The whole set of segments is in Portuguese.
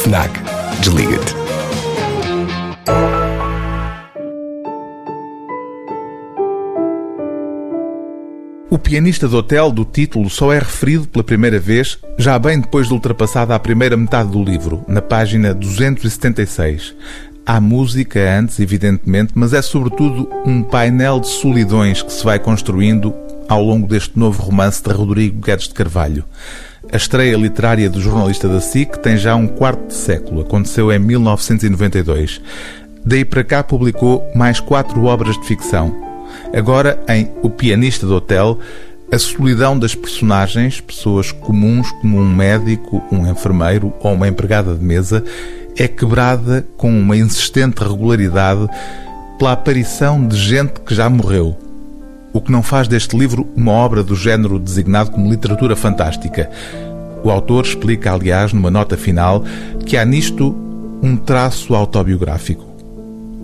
FNAC. Desliga-te. O pianista do hotel do título só é referido pela primeira vez, já bem depois de ultrapassada a primeira metade do livro, na página 276. Há música antes, evidentemente, mas é sobretudo um painel de solidões que se vai construindo ao longo deste novo romance de Rodrigo Guedes de Carvalho. A estreia literária do jornalista da SIC tem já um quarto de século, aconteceu em 1992. Daí para cá publicou mais quatro obras de ficção. Agora, em O Pianista do Hotel, a solidão das personagens, pessoas comuns como um médico, um enfermeiro ou uma empregada de mesa, é quebrada com uma insistente regularidade pela aparição de gente que já morreu. O que não faz deste livro uma obra do género designado como literatura fantástica. O autor explica, aliás, numa nota final, que há nisto um traço autobiográfico.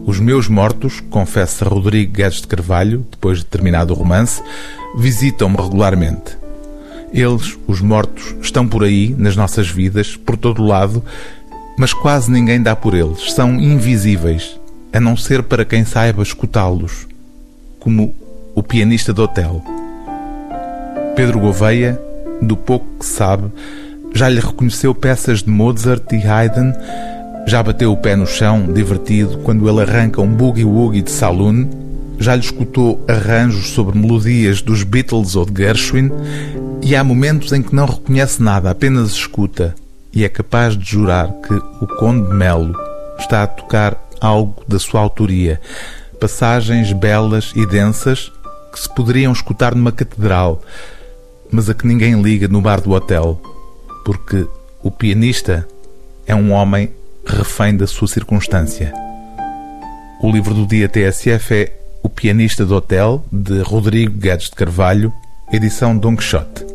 Os meus mortos, confessa Rodrigo Guedes de Carvalho, depois de terminado o romance, visitam-me regularmente. Eles, os mortos, estão por aí, nas nossas vidas, por todo lado, mas quase ninguém dá por eles. São invisíveis, a não ser para quem saiba escutá-los, como o pianista do hotel. Pedro Gouveia, do pouco que sabe, já lhe reconheceu peças de Mozart e Haydn já bateu o pé no chão, divertido, quando ele arranca um boogie-woogie de saloon? Já lhe escutou arranjos sobre melodias dos Beatles ou de Gershwin? E há momentos em que não reconhece nada, apenas escuta e é capaz de jurar que o Conde Melo está a tocar algo da sua autoria. Passagens belas e densas que se poderiam escutar numa catedral, mas a que ninguém liga no bar do hotel, porque o pianista é um homem refém da sua circunstância. O livro do dia TSF é O Pianista do Hotel, de Rodrigo Guedes de Carvalho, edição Don Quixote.